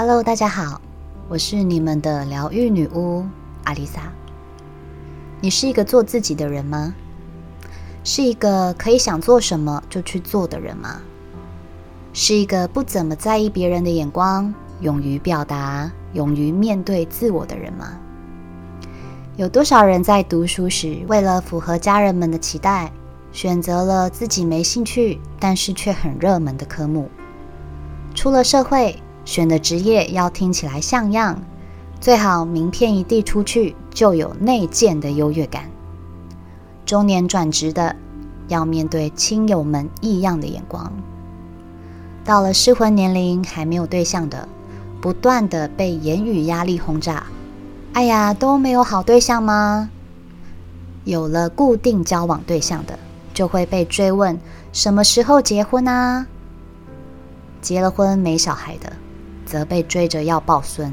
Hello，大家好，我是你们的疗愈女巫阿丽莎。你是一个做自己的人吗？是一个可以想做什么就去做的人吗？是一个不怎么在意别人的眼光、勇于表达、勇于面对自我的人吗？有多少人在读书时，为了符合家人们的期待，选择了自己没兴趣但是却很热门的科目？出了社会，选的职业要听起来像样，最好名片一递出去就有内建的优越感。中年转职的，要面对亲友们异样的眼光；到了适婚年龄还没有对象的，不断的被言语压力轰炸。哎呀，都没有好对象吗？有了固定交往对象的，就会被追问什么时候结婚啊？结了婚没小孩的，则被追着要抱孙。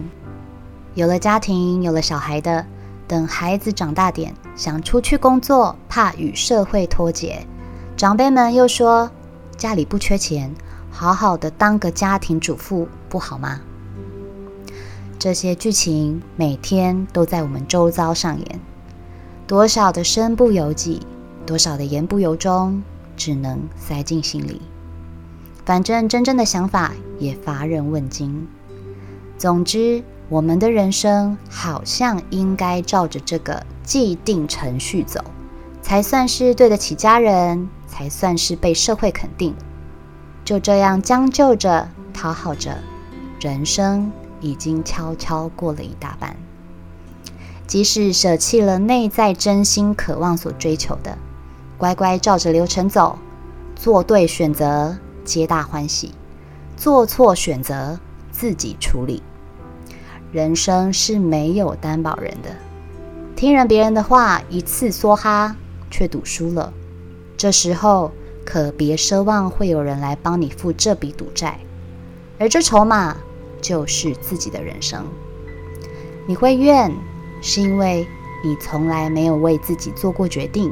有了家庭、有了小孩的，等孩子长大点，想出去工作，怕与社会脱节，长辈们又说家里不缺钱，好好的当个家庭主妇不好吗？这些剧情每天都在我们周遭上演，多少的身不由己，多少的言不由衷，只能塞进心里。反正真正的想法也乏人问津。总之，我们的人生好像应该照着这个既定程序走，才算是对得起家人，才算是被社会肯定。就这样将就着，讨好着，人生。已经悄悄过了一大半。即使舍弃了内在真心渴望所追求的，乖乖照着流程走，做对选择，皆大欢喜；做错选择，自己处理。人生是没有担保人的，听人别人的话，一次梭哈，却赌输了。这时候可别奢望会有人来帮你付这笔赌债，而这筹码。就是自己的人生，你会怨，是因为你从来没有为自己做过决定；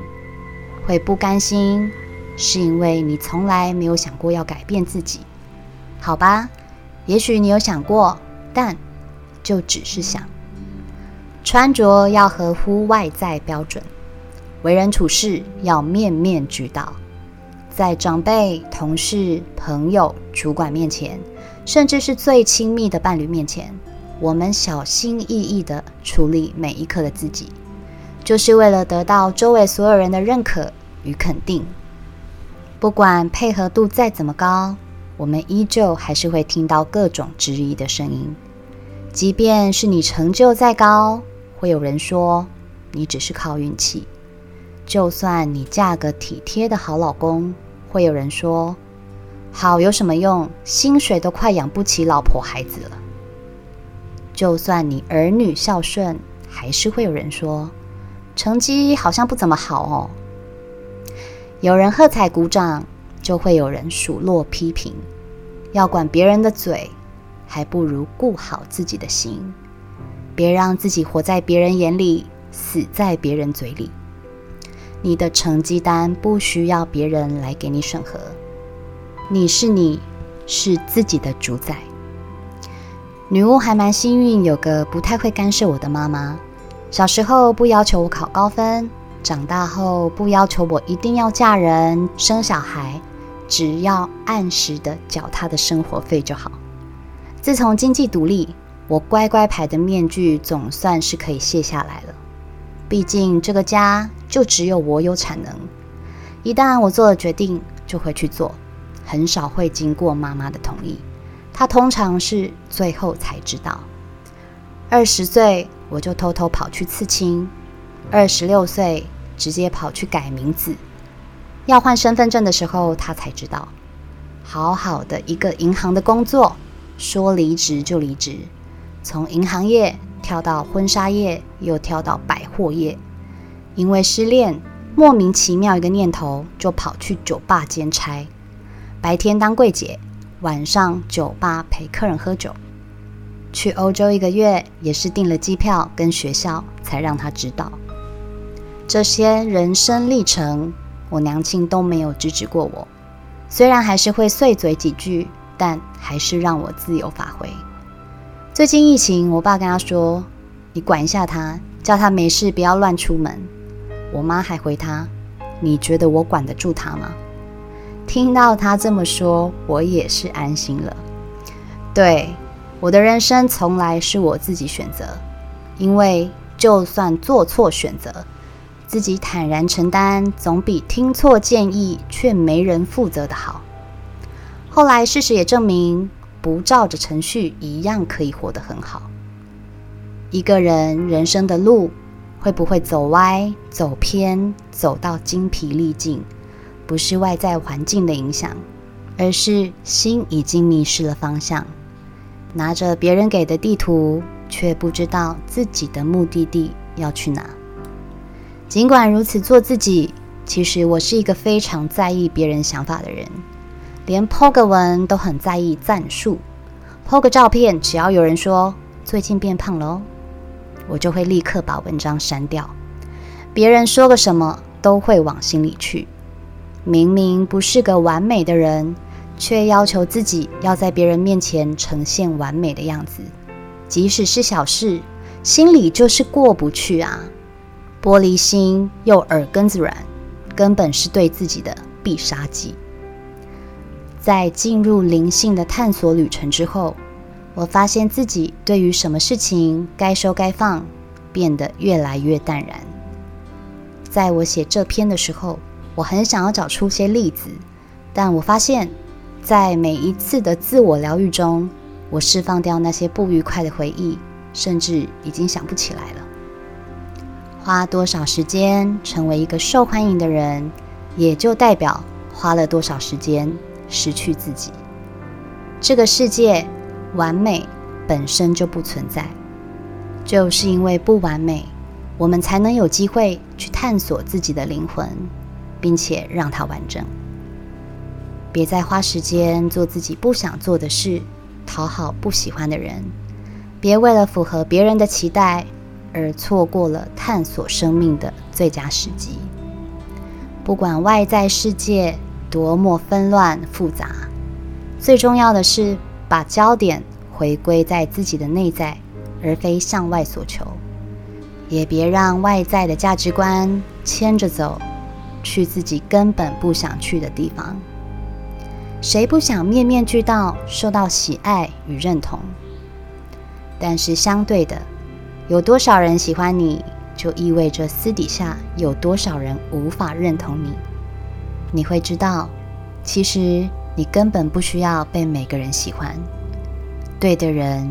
会不甘心，是因为你从来没有想过要改变自己。好吧，也许你有想过，但就只是想。穿着要合乎外在标准，为人处事要面面俱到，在长辈、同事、朋友、主管面前。甚至是最亲密的伴侣面前，我们小心翼翼地处理每一刻的自己，就是为了得到周围所有人的认可与肯定。不管配合度再怎么高，我们依旧还是会听到各种质疑的声音。即便是你成就再高，会有人说你只是靠运气；就算你嫁个体贴的好老公，会有人说。好有什么用？薪水都快养不起老婆孩子了。就算你儿女孝顺，还是会有人说成绩好像不怎么好哦。有人喝彩鼓掌，就会有人数落批评。要管别人的嘴，还不如顾好自己的心。别让自己活在别人眼里，死在别人嘴里。你的成绩单不需要别人来给你审核。你是你，是自己的主宰。女巫还蛮幸运，有个不太会干涉我的妈妈。小时候不要求我考高分，长大后不要求我一定要嫁人生小孩，只要按时的缴他的生活费就好。自从经济独立，我乖乖牌的面具总算是可以卸下来了。毕竟这个家就只有我有产能，一旦我做了决定，就会去做。很少会经过妈妈的同意，她通常是最后才知道。二十岁我就偷偷跑去刺青，二十六岁直接跑去改名字，要换身份证的时候，他才知道。好好的一个银行的工作，说离职就离职，从银行业跳到婚纱业，又跳到百货业，因为失恋，莫名其妙一个念头就跑去酒吧兼差。白天当柜姐，晚上酒吧陪客人喝酒。去欧洲一个月，也是订了机票跟学校，才让他知道。这些人生历程，我娘亲都没有制止过我。虽然还是会碎嘴几句，但还是让我自由发挥。最近疫情，我爸跟他说：“你管一下他，叫他没事不要乱出门。”我妈还回他：“你觉得我管得住他吗？”听到他这么说，我也是安心了。对，我的人生从来是我自己选择，因为就算做错选择，自己坦然承担，总比听错建议却没人负责的好。后来事实也证明，不照着程序一样可以活得很好。一个人人生的路会不会走歪、走偏、走到精疲力尽？不是外在环境的影响，而是心已经迷失了方向，拿着别人给的地图，却不知道自己的目的地要去哪。尽管如此，做自己，其实我是一个非常在意别人想法的人，连 po 个文都很在意赞数，po 个照片，只要有人说最近变胖了哦，我就会立刻把文章删掉。别人说个什么，都会往心里去。明明不是个完美的人，却要求自己要在别人面前呈现完美的样子，即使是小事，心里就是过不去啊！玻璃心又耳根子软，根本是对自己的必杀技。在进入灵性的探索旅程之后，我发现自己对于什么事情该收该放，变得越来越淡然。在我写这篇的时候。我很想要找出些例子，但我发现，在每一次的自我疗愈中，我释放掉那些不愉快的回忆，甚至已经想不起来了。花多少时间成为一个受欢迎的人，也就代表花了多少时间失去自己。这个世界完美本身就不存在，就是因为不完美，我们才能有机会去探索自己的灵魂。并且让它完整。别再花时间做自己不想做的事，讨好不喜欢的人。别为了符合别人的期待而错过了探索生命的最佳时机。不管外在世界多么纷乱复杂，最重要的是把焦点回归在自己的内在，而非向外所求。也别让外在的价值观牵着走。去自己根本不想去的地方。谁不想面面俱到，受到喜爱与认同？但是相对的，有多少人喜欢你，就意味着私底下有多少人无法认同你。你会知道，其实你根本不需要被每个人喜欢，对的人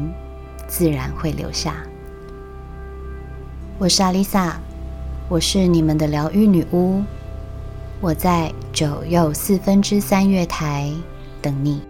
自然会留下。我是阿丽萨，我是你们的疗愈女巫。我在九又四分之三月台等你。